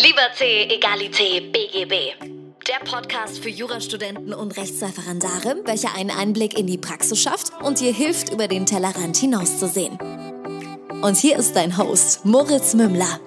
Liberté, Egalité, BGB. Der Podcast für Jurastudenten und Rechtsreferendare, welcher einen Einblick in die Praxis schafft und dir hilft, über den Tellerrand hinauszusehen. Und hier ist dein Host, Moritz Mümmler.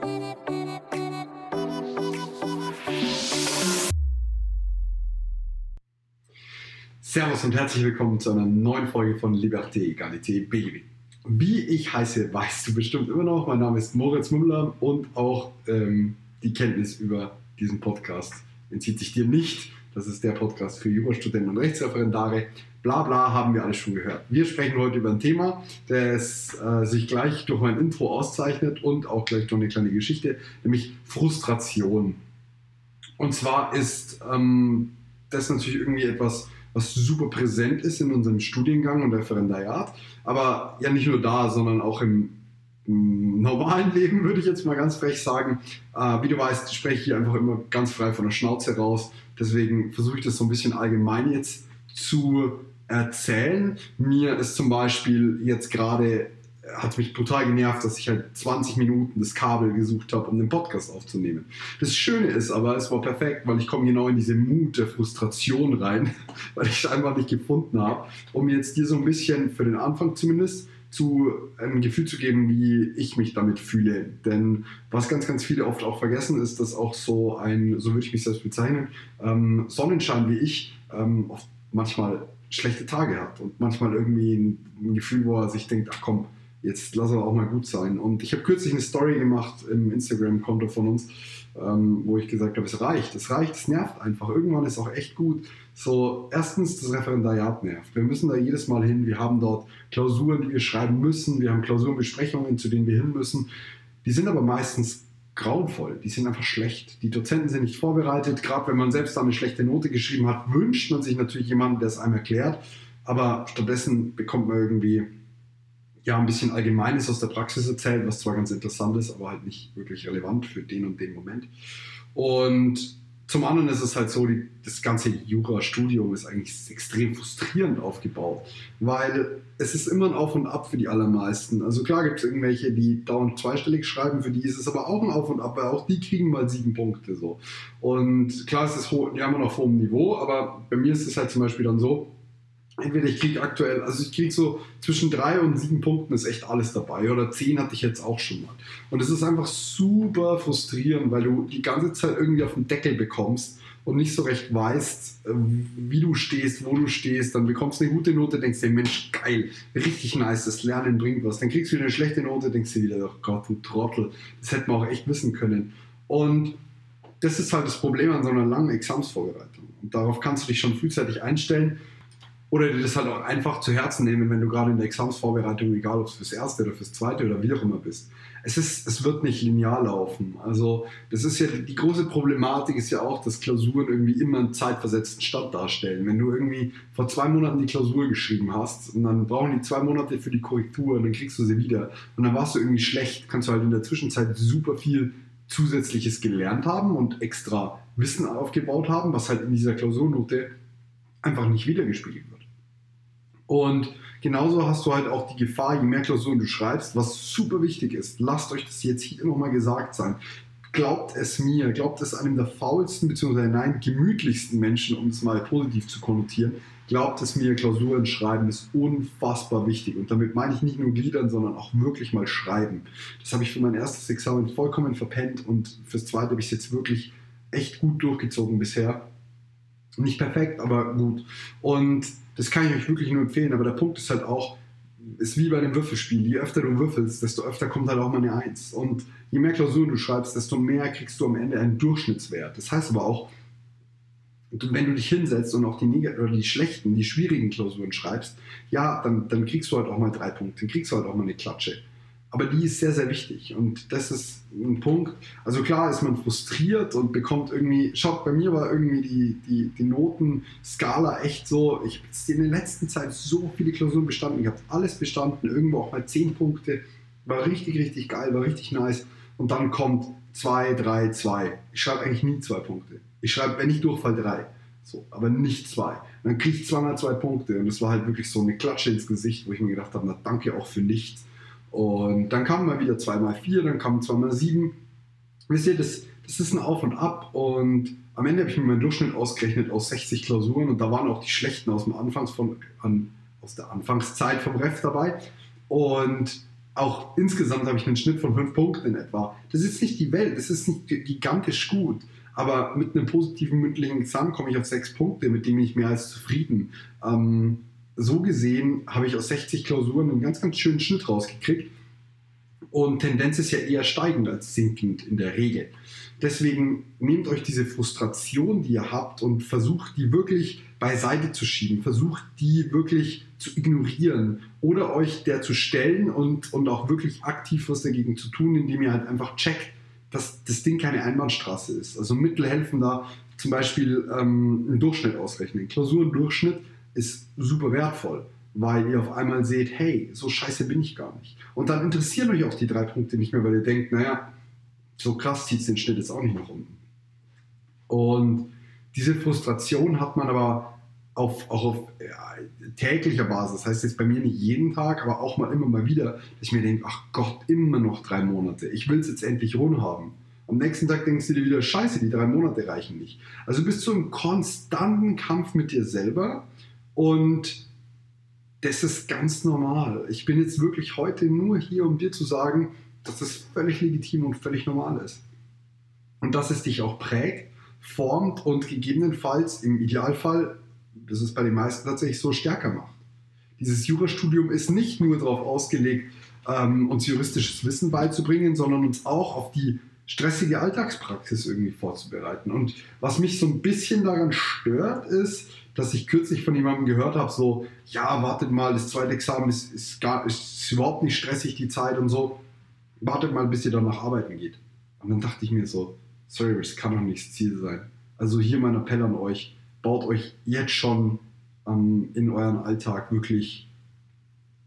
Servus und herzlich willkommen zu einer neuen Folge von Liberté, Egalité, BGB. Wie ich heiße, weißt du bestimmt immer noch. Mein Name ist Moritz Mümmler und auch ähm, die Kenntnis über diesen Podcast entzieht sich dir nicht. Das ist der Podcast für Jurastudenten und Rechtsreferendare. Bla bla haben wir alles schon gehört. Wir sprechen heute über ein Thema, das äh, sich gleich durch mein Intro auszeichnet und auch gleich durch eine kleine Geschichte, nämlich Frustration. Und zwar ist ähm, das natürlich irgendwie etwas, was super präsent ist in unserem Studiengang und Referendariat. Aber ja nicht nur da, sondern auch im, im normalen Leben, würde ich jetzt mal ganz frech sagen. Äh, wie du weißt, spreche ich einfach immer ganz frei von der Schnauze raus. Deswegen versuche ich das so ein bisschen allgemein jetzt zu erzählen. Mir ist zum Beispiel jetzt gerade hat mich brutal genervt, dass ich halt 20 Minuten das Kabel gesucht habe, um den Podcast aufzunehmen. Das Schöne ist aber, es war perfekt, weil ich komme genau in diese Mut der Frustration rein, weil ich es einfach nicht gefunden habe, um jetzt dir so ein bisschen, für den Anfang zumindest, zu ein Gefühl zu geben, wie ich mich damit fühle. Denn was ganz, ganz viele oft auch vergessen, ist, dass auch so ein, so würde ich mich selbst bezeichnen, ähm, Sonnenschein wie ich ähm, oft manchmal schlechte Tage hat und manchmal irgendwie ein, ein Gefühl, wo er sich denkt, ach komm, jetzt lass aber auch mal gut sein. Und ich habe kürzlich eine Story gemacht im Instagram-Konto von uns, ähm, wo ich gesagt habe, es reicht, es reicht, es nervt einfach. Irgendwann ist auch echt gut. So, erstens, das Referendariat nervt. Wir müssen da jedes Mal hin. Wir haben dort Klausuren, die wir schreiben müssen. Wir haben Klausurenbesprechungen, zu denen wir hin müssen. Die sind aber meistens grauenvoll. Die sind einfach schlecht. Die Dozenten sind nicht vorbereitet. Gerade wenn man selbst da eine schlechte Note geschrieben hat, wünscht man sich natürlich jemanden, der es einem erklärt. Aber stattdessen bekommt man irgendwie ja, ein bisschen Allgemeines aus der Praxis erzählt, was zwar ganz interessant ist, aber halt nicht wirklich relevant für den und den Moment. Und zum anderen ist es halt so, die, das ganze Jura-Studium ist eigentlich extrem frustrierend aufgebaut, weil es ist immer ein Auf und Ab für die allermeisten. Also klar gibt es irgendwelche, die dauernd zweistellig schreiben, für die ist es aber auch ein Auf und Ab, weil auch die kriegen mal sieben Punkte so. Und klar ist es ja, immer noch auf hohem Niveau, aber bei mir ist es halt zum Beispiel dann so, entweder ich kriege aktuell, also ich kriege so zwischen drei und sieben Punkten ist echt alles dabei oder zehn hatte ich jetzt auch schon mal. Und es ist einfach super frustrierend, weil du die ganze Zeit irgendwie auf den Deckel bekommst und nicht so recht weißt, äh, wie du stehst, wo du stehst. Dann bekommst du eine gute Note, denkst dir, Mensch, geil, richtig nice, das Lernen bringt was. Dann kriegst du wieder eine schlechte Note, denkst dir wieder, oh Gott, du Trottel, das hätten wir auch echt wissen können. Und das ist halt das Problem an so einer langen Examsvorbereitung. Und darauf kannst du dich schon frühzeitig einstellen oder dir das halt auch einfach zu Herzen nehmen, wenn du gerade in der Examsvorbereitung, egal ob es fürs erste oder fürs zweite oder wie auch immer bist. Es, ist, es wird nicht linear laufen. Also, das ist ja die große Problematik ist ja auch, dass Klausuren irgendwie immer einen zeitversetzten Stand darstellen. Wenn du irgendwie vor zwei Monaten die Klausur geschrieben hast und dann brauchen die zwei Monate für die Korrektur und dann kriegst du sie wieder und dann warst du irgendwie schlecht, kannst du halt in der Zwischenzeit super viel Zusätzliches gelernt haben und extra Wissen aufgebaut haben, was halt in dieser Klausurnote einfach nicht wiedergespiegelt wird. Und genauso hast du halt auch die Gefahr, je mehr Klausuren du schreibst, was super wichtig ist. Lasst euch das jetzt hier nochmal gesagt sein. Glaubt es mir, glaubt es einem der faulsten bzw. nein, gemütlichsten Menschen, um es mal positiv zu konnotieren. Glaubt es mir, Klausuren schreiben ist unfassbar wichtig. Und damit meine ich nicht nur Gliedern, sondern auch wirklich mal schreiben. Das habe ich für mein erstes Examen vollkommen verpennt und fürs zweite habe ich es jetzt wirklich echt gut durchgezogen bisher. Nicht perfekt, aber gut. Und das kann ich euch wirklich nur empfehlen. Aber der Punkt ist halt auch, ist wie bei dem Würfelspiel. Je öfter du würfelst, desto öfter kommt halt auch mal eine Eins. Und je mehr Klausuren du schreibst, desto mehr kriegst du am Ende einen Durchschnittswert. Das heißt aber auch, wenn du dich hinsetzt und auch die, die schlechten, die schwierigen Klausuren schreibst, ja, dann, dann kriegst du halt auch mal drei Punkte, dann kriegst du halt auch mal eine Klatsche. Aber die ist sehr, sehr wichtig. Und das ist ein Punkt. Also klar ist man frustriert und bekommt irgendwie, schaut, bei mir war irgendwie die, die, die Notenskala echt so, ich habe in der letzten Zeit so viele Klausuren bestanden, ich habe alles bestanden, irgendwo auch mal 10 Punkte, war richtig, richtig geil, war richtig nice. Und dann kommt 2, 3, 2. Ich schreibe eigentlich nie zwei Punkte. Ich schreibe, wenn ich durchfall, drei. So, aber nicht zwei. dann kriege ich zweimal zwei Punkte und das war halt wirklich so eine Klatsche ins Gesicht, wo ich mir gedacht habe, na danke auch für nichts. Und dann kamen mal wieder 2x4, dann kamen 2x7. wisst ihr, das, das ist ein Auf und Ab und am Ende habe ich mir meinen Durchschnitt ausgerechnet aus 60 Klausuren und da waren auch die schlechten aus, dem Anfangs von, an, aus der Anfangszeit vom Ref dabei. Und auch insgesamt habe ich einen Schnitt von 5 Punkten in etwa. Das ist nicht die Welt, das ist nicht gigantisch gut. Aber mit einem positiven mündlichen Examen komme ich auf 6 Punkte, mit dem ich mehr als zufrieden. Ähm, so gesehen habe ich aus 60 Klausuren einen ganz, ganz schönen Schnitt rausgekriegt. Und Tendenz ist ja eher steigend als sinkend in der Regel. Deswegen nehmt euch diese Frustration, die ihr habt, und versucht die wirklich beiseite zu schieben. Versucht die wirklich zu ignorieren oder euch der zu stellen und, und auch wirklich aktiv was dagegen zu tun, indem ihr halt einfach checkt, dass das Ding keine Einbahnstraße ist. Also Mittel helfen da zum Beispiel ähm, einen Durchschnitt ausrechnen. Klausurendurchschnitt ist super wertvoll weil ihr auf einmal seht, hey, so scheiße bin ich gar nicht. Und dann interessieren euch auch die drei Punkte nicht mehr, weil ihr denkt, naja, so krass zieht es den Schnitt jetzt auch nicht nach unten. Und diese Frustration hat man aber auf, auch auf ja, täglicher Basis. Das heißt jetzt bei mir nicht jeden Tag, aber auch mal immer mal wieder, dass ich mir denke, ach Gott, immer noch drei Monate. Ich will es jetzt endlich rund haben. Am nächsten Tag denkst du dir wieder, scheiße, die drei Monate reichen nicht. Also bist du im konstanten Kampf mit dir selber und das ist ganz normal. Ich bin jetzt wirklich heute nur hier, um dir zu sagen, dass das völlig legitim und völlig normal ist. Und dass es dich auch prägt, formt und gegebenenfalls im Idealfall, das ist bei den meisten tatsächlich so, stärker macht. Dieses Jurastudium ist nicht nur darauf ausgelegt, ähm, uns juristisches Wissen beizubringen, sondern uns auch auf die stressige Alltagspraxis irgendwie vorzubereiten. Und was mich so ein bisschen daran stört, ist, dass ich kürzlich von jemandem gehört habe, so, ja, wartet mal, das zweite Examen ist, ist, gar, ist überhaupt nicht stressig, die Zeit und so. Wartet mal, bis ihr danach arbeiten geht. Und dann dachte ich mir so, sorry, das kann doch nicht das Ziel sein. Also hier mein Appell an euch, baut euch jetzt schon ähm, in euren Alltag wirklich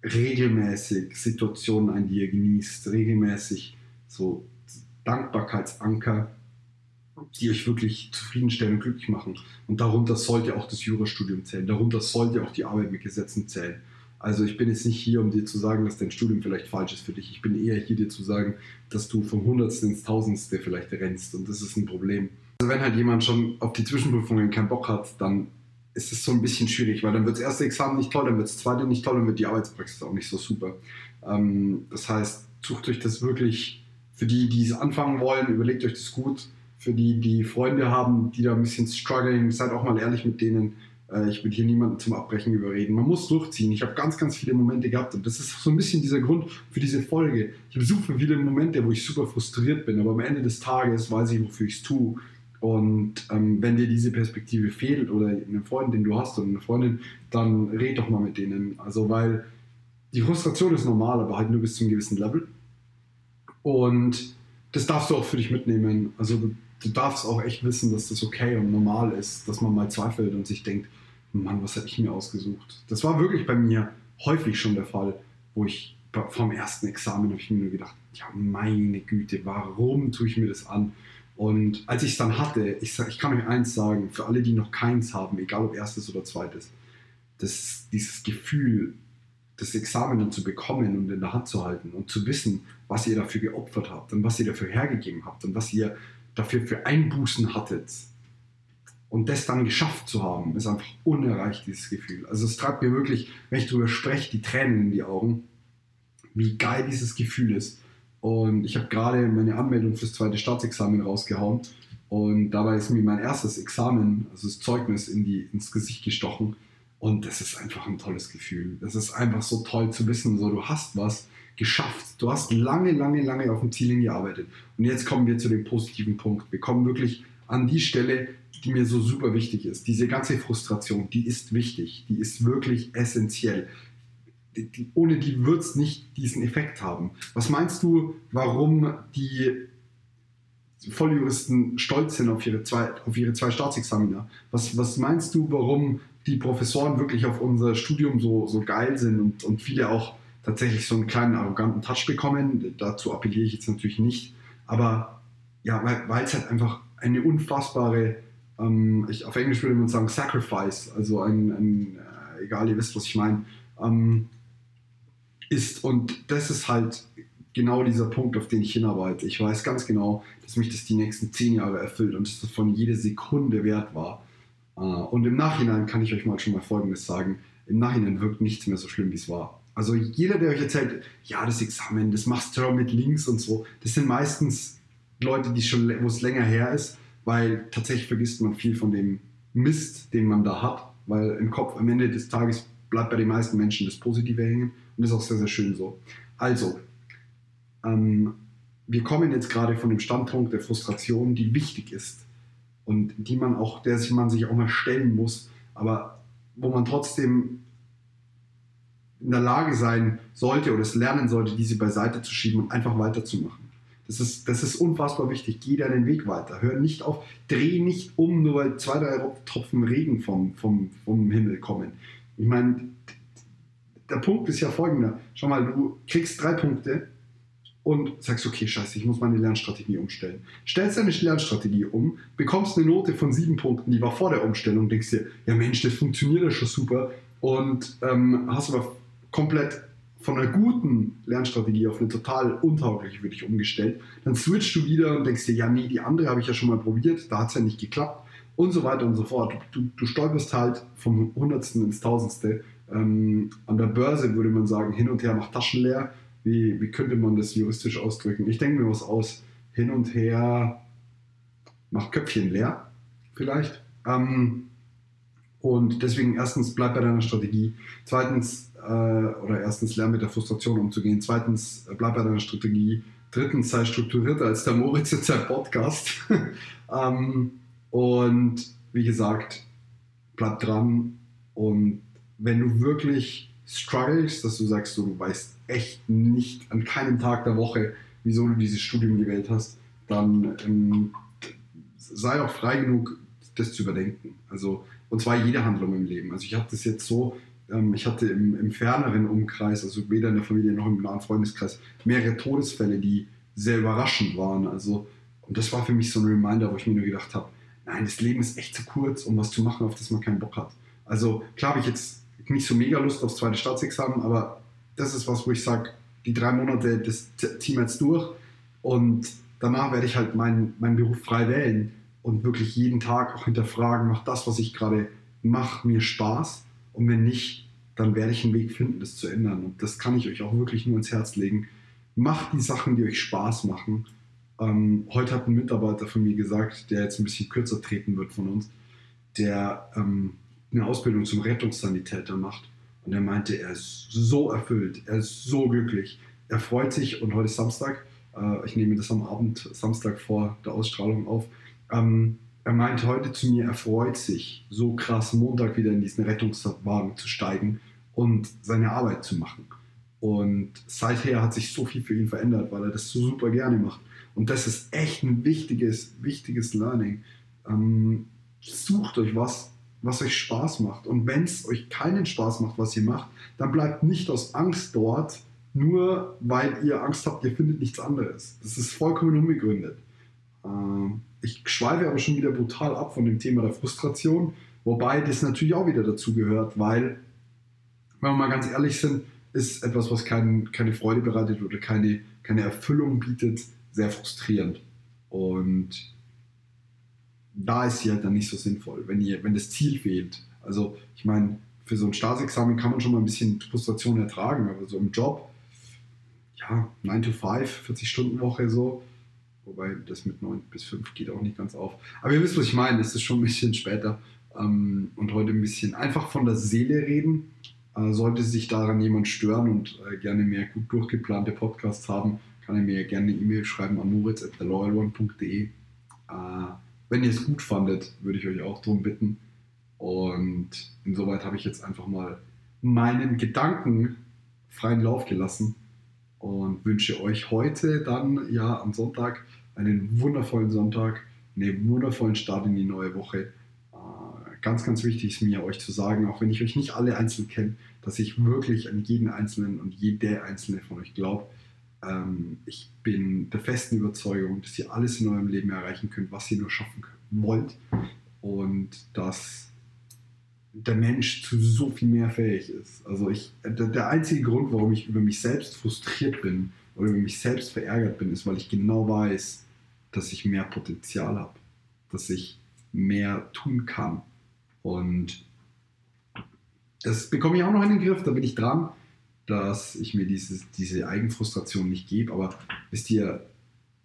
regelmäßig Situationen ein, die ihr genießt, regelmäßig so Dankbarkeitsanker, die euch wirklich zufriedenstellen und glücklich machen. Und darunter sollte auch das Jurastudium zählen. Darunter sollte auch die Arbeit mit Gesetzen zählen. Also ich bin jetzt nicht hier, um dir zu sagen, dass dein Studium vielleicht falsch ist für dich. Ich bin eher hier, dir zu sagen, dass du vom Hundertsten ins Tausendste vielleicht rennst. Und das ist ein Problem. Also wenn halt jemand schon auf die Zwischenprüfungen keinen Bock hat, dann ist es so ein bisschen schwierig, weil dann wird das erste Examen nicht toll, dann wird das zweite nicht toll, dann wird die Arbeitspraxis auch nicht so super. Ähm, das heißt, sucht euch das wirklich, für die, die es anfangen wollen, überlegt euch das gut für die, die Freunde haben, die da ein bisschen struggling, seid auch mal ehrlich mit denen. Äh, ich will hier niemanden zum Abbrechen überreden. Man muss durchziehen. Ich habe ganz, ganz viele Momente gehabt und das ist so ein bisschen dieser Grund für diese Folge. Ich habe super viele Momente, wo ich super frustriert bin, aber am Ende des Tages weiß ich, wofür ich es tue. Und ähm, wenn dir diese Perspektive fehlt oder einen Freund, den du hast oder eine Freundin, dann red doch mal mit denen. Also, weil die Frustration ist normal, aber halt nur bis zu einem gewissen Level. Und das darfst du auch für dich mitnehmen. Also, du darfst auch echt wissen, dass das okay und normal ist, dass man mal zweifelt und sich denkt, Mann, was hätte ich mir ausgesucht? Das war wirklich bei mir häufig schon der Fall, wo ich vom ersten Examen habe ich mir nur gedacht, ja meine Güte, warum tue ich mir das an? Und als ich es dann hatte, ich, ich kann euch eins sagen, für alle, die noch keins haben, egal ob erstes oder zweites, das, dieses Gefühl, das Examen dann zu bekommen und in der Hand zu halten und zu wissen, was ihr dafür geopfert habt und was ihr dafür hergegeben habt und was ihr dafür für Einbußen hattet und das dann geschafft zu haben, ist einfach unerreicht, dieses Gefühl. Also es treibt mir wirklich, wenn ich darüber spreche, die Tränen in die Augen, wie geil dieses Gefühl ist. Und ich habe gerade meine Anmeldung fürs zweite Staatsexamen rausgehauen und dabei ist mir mein erstes Examen, also das Zeugnis, in die, ins Gesicht gestochen. Und das ist einfach ein tolles Gefühl. Das ist einfach so toll zu wissen, so du hast was, geschafft. Du hast lange, lange, lange auf dem Ziel hingearbeitet. Und jetzt kommen wir zu dem positiven Punkt. Wir kommen wirklich an die Stelle, die mir so super wichtig ist. Diese ganze Frustration, die ist wichtig. Die ist wirklich essentiell. Ohne die wird es nicht diesen Effekt haben. Was meinst du, warum die Volljuristen stolz sind auf ihre zwei, auf ihre zwei Staatsexaminer? Was, was meinst du, warum die Professoren wirklich auf unser Studium so, so geil sind und, und viele auch tatsächlich so einen kleinen arroganten Touch bekommen. Dazu appelliere ich jetzt natürlich nicht. Aber ja, weil es halt einfach eine unfassbare, ähm, ich, auf Englisch würde man sagen, Sacrifice, also ein, ein äh, egal, ihr wisst, was ich meine, ähm, ist. Und das ist halt genau dieser Punkt, auf den ich hinarbeite. Ich weiß ganz genau, dass mich das die nächsten zehn Jahre erfüllt und dass das von jeder Sekunde wert war. Äh, und im Nachhinein kann ich euch mal schon mal Folgendes sagen. Im Nachhinein wirkt nichts mehr so schlimm, wie es war. Also jeder, der euch erzählt, ja, das Examen, das machst du mit links und so, das sind meistens Leute, die schon, wo es länger her ist, weil tatsächlich vergisst man viel von dem Mist, den man da hat, weil im Kopf am Ende des Tages bleibt bei den meisten Menschen das Positive hängen und das ist auch sehr, sehr schön so. Also, ähm, wir kommen jetzt gerade von dem Standpunkt der Frustration, die wichtig ist und die man auch, der sich man sich auch mal stellen muss, aber wo man trotzdem in der Lage sein sollte oder es lernen sollte, diese beiseite zu schieben und einfach weiterzumachen. Das ist, das ist unfassbar wichtig. Geh deinen Weg weiter. Hör nicht auf, dreh nicht um, nur weil zwei, drei Tropfen Regen vom, vom, vom Himmel kommen. Ich meine, der Punkt ist ja folgender. Schau mal, du kriegst drei Punkte und sagst, okay, scheiße, ich muss meine Lernstrategie umstellen. Stellst deine Lernstrategie um, bekommst eine Note von sieben Punkten, die war vor der Umstellung, denkst dir, ja Mensch, das funktioniert ja schon super und ähm, hast aber komplett von einer guten Lernstrategie auf eine total untaugliche für dich umgestellt, dann switchst du wieder und denkst dir, ja, nee, die andere habe ich ja schon mal probiert, da hat es ja nicht geklappt und so weiter und so fort. Du, du stolperst halt vom Hundertsten ins Tausendste. Ähm, an der Börse würde man sagen, hin und her macht Taschen leer. Wie, wie könnte man das juristisch ausdrücken? Ich denke mir was aus. Hin und her macht Köpfchen leer, vielleicht. Ähm, und deswegen erstens bleib bei deiner Strategie. Zweitens äh, oder erstens lern mit der Frustration umzugehen. Zweitens äh, bleib bei deiner Strategie. Drittens sei strukturierter als der Moritz in seinem Podcast. ähm, und wie gesagt, bleib dran. Und wenn du wirklich struggles, dass du sagst, du weißt echt nicht an keinem Tag der Woche, wieso du dieses Studium gewählt hast, dann ähm, sei auch frei genug, das zu überdenken. Also, und zwar jede Handlung im Leben. Also ich habe das jetzt so, ähm, ich hatte im, im, ferneren Umkreis, also weder in der Familie noch im nahen Freundeskreis, mehrere Todesfälle, die sehr überraschend waren. Also, und das war für mich so ein Reminder, wo ich mir nur gedacht habe, nein, das Leben ist echt zu kurz, um was zu machen, auf das man keinen Bock hat. Also klar habe ich jetzt nicht so mega Lust aufs zweite Staatsexamen, aber das ist was, wo ich sage, die drei Monate, das ziehen wir jetzt durch und danach werde ich halt meinen, meinen Beruf frei wählen und wirklich jeden Tag auch hinterfragen, macht das, was ich gerade mache, mir Spaß und wenn nicht, dann werde ich einen Weg finden, das zu ändern und das kann ich euch auch wirklich nur ins Herz legen. Macht die Sachen, die euch Spaß machen. Ähm, heute hat ein Mitarbeiter von mir gesagt, der jetzt ein bisschen kürzer treten wird von uns, der ähm, eine Ausbildung zum Rettungssanitäter macht. Und er meinte, er ist so erfüllt, er ist so glücklich. Er freut sich und heute ist Samstag. Äh, ich nehme das am Abend, Samstag vor der Ausstrahlung auf. Ähm, er meinte heute zu mir, er freut sich, so krass Montag wieder in diesen Rettungswagen zu steigen und seine Arbeit zu machen. Und seither hat sich so viel für ihn verändert, weil er das so super gerne macht. Und das ist echt ein wichtiges, wichtiges Learning. Ähm, sucht euch was, was euch Spaß macht. Und wenn es euch keinen Spaß macht, was ihr macht, dann bleibt nicht aus Angst dort, nur weil ihr Angst habt, ihr findet nichts anderes. Das ist vollkommen unbegründet. Ähm, ich schweife aber schon wieder brutal ab von dem Thema der Frustration, wobei das natürlich auch wieder dazu gehört, weil, wenn wir mal ganz ehrlich sind, ist etwas, was kein, keine Freude bereitet oder keine, keine Erfüllung bietet, sehr frustrierend. Und da ist sie halt dann nicht so sinnvoll, wenn, ihr, wenn das Ziel fehlt. Also ich meine, für so ein Staatsexamen kann man schon mal ein bisschen Frustration ertragen, aber so im Job, ja, 9 to 5, 40 Stunden Woche so, wobei das mit 9 bis 5 geht auch nicht ganz auf. Aber ihr wisst, was ich meine, es ist schon ein bisschen später ähm, und heute ein bisschen einfach von der Seele reden. Äh, sollte sich daran jemand stören und äh, gerne mehr gut durchgeplante Podcasts haben, kann er mir gerne eine E-Mail schreiben an moritz.theloyalone.de. Äh, wenn ihr es gut fandet, würde ich euch auch darum bitten. Und insoweit habe ich jetzt einfach mal meinen Gedanken freien Lauf gelassen und wünsche euch heute dann, ja, am Sonntag, einen wundervollen Sonntag, einen wundervollen Start in die neue Woche. Äh, ganz, ganz wichtig ist mir, euch zu sagen, auch wenn ich euch nicht alle einzeln kenne, dass ich wirklich an jeden Einzelnen und jede Einzelne von euch glaube ähm, ich bin der festen Überzeugung, dass ihr alles in eurem Leben erreichen könnt, was ihr nur schaffen wollt. Und dass der Mensch zu so viel mehr fähig ist. Also ich, der einzige Grund, warum ich über mich selbst frustriert bin, oder über mich selbst verärgert bin, ist, weil ich genau weiß, dass ich mehr Potenzial habe, dass ich mehr tun kann. Und das bekomme ich auch noch in den Griff, da bin ich dran, dass ich mir dieses, diese Eigenfrustration nicht gebe. Aber wisst ihr,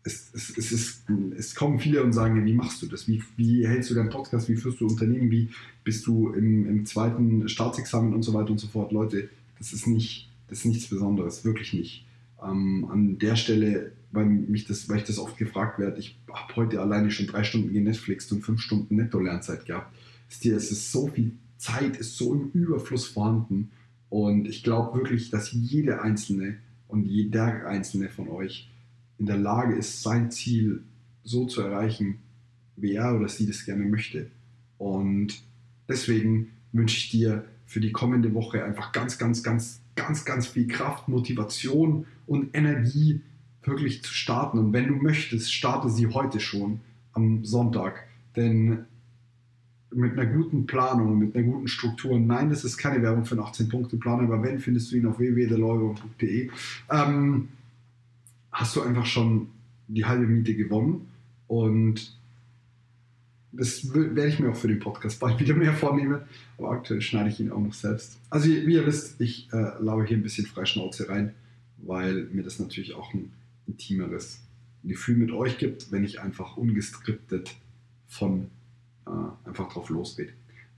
es, es, es, ist, es kommen viele und sagen, wie machst du das? Wie, wie hältst du deinen Podcast? Wie führst du Unternehmen? Wie bist du im, im zweiten Staatsexamen und so weiter und so fort? Leute, das ist, nicht, das ist nichts Besonderes, wirklich nicht. Ähm, an der Stelle, weil, mich das, weil ich das oft gefragt werde, ich habe heute alleine schon drei Stunden genetflixt und fünf Stunden Netto-Lernzeit gehabt. Wisst ihr, es ist so viel Zeit, ist so im Überfluss vorhanden. Und ich glaube wirklich, dass jede einzelne und jeder einzelne von euch in der Lage ist, sein Ziel so zu erreichen, wie er oder sie das gerne möchte. Und deswegen wünsche ich dir für die kommende Woche einfach ganz, ganz, ganz, ganz, ganz viel Kraft, Motivation und Energie wirklich zu starten. Und wenn du möchtest, starte sie heute schon am Sonntag. Denn mit einer guten Planung, mit einer guten Struktur, nein, das ist keine Werbung für einen 18-Punkte-Plan, aber wenn, findest du ihn auf www.deleuron.de, ähm, hast du einfach schon die halbe Miete gewonnen und das werde ich mir auch für den Podcast bald wieder mehr vornehmen, aber aktuell schneide ich ihn auch noch selbst. Also wie ihr wisst, ich äh, laue hier ein bisschen Freischnauze rein, weil mir das natürlich auch ein intimeres Gefühl mit euch gibt, wenn ich einfach ungeskriptet von einfach drauf losgeht.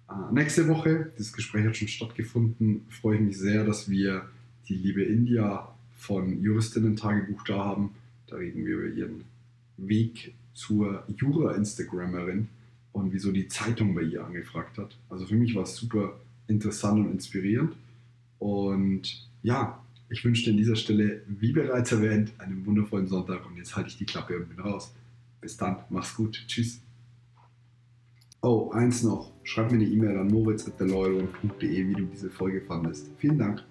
Äh, nächste Woche, das Gespräch hat schon stattgefunden, freue ich mich sehr, dass wir die liebe India von Juristinnen-Tagebuch da haben. Da reden wir über ihren Weg zur Jura-Instagrammerin und wieso die Zeitung bei ihr angefragt hat. Also für mich war es super interessant und inspirierend. Und ja, ich wünsche dir an dieser Stelle, wie bereits erwähnt, einen wundervollen Sonntag und jetzt halte ich die Klappe und bin raus. Bis dann, mach's gut, tschüss. Oh, eins noch. Schreib mir eine E-Mail an moritz.deloyal.de, wie du diese Folge fandest. Vielen Dank.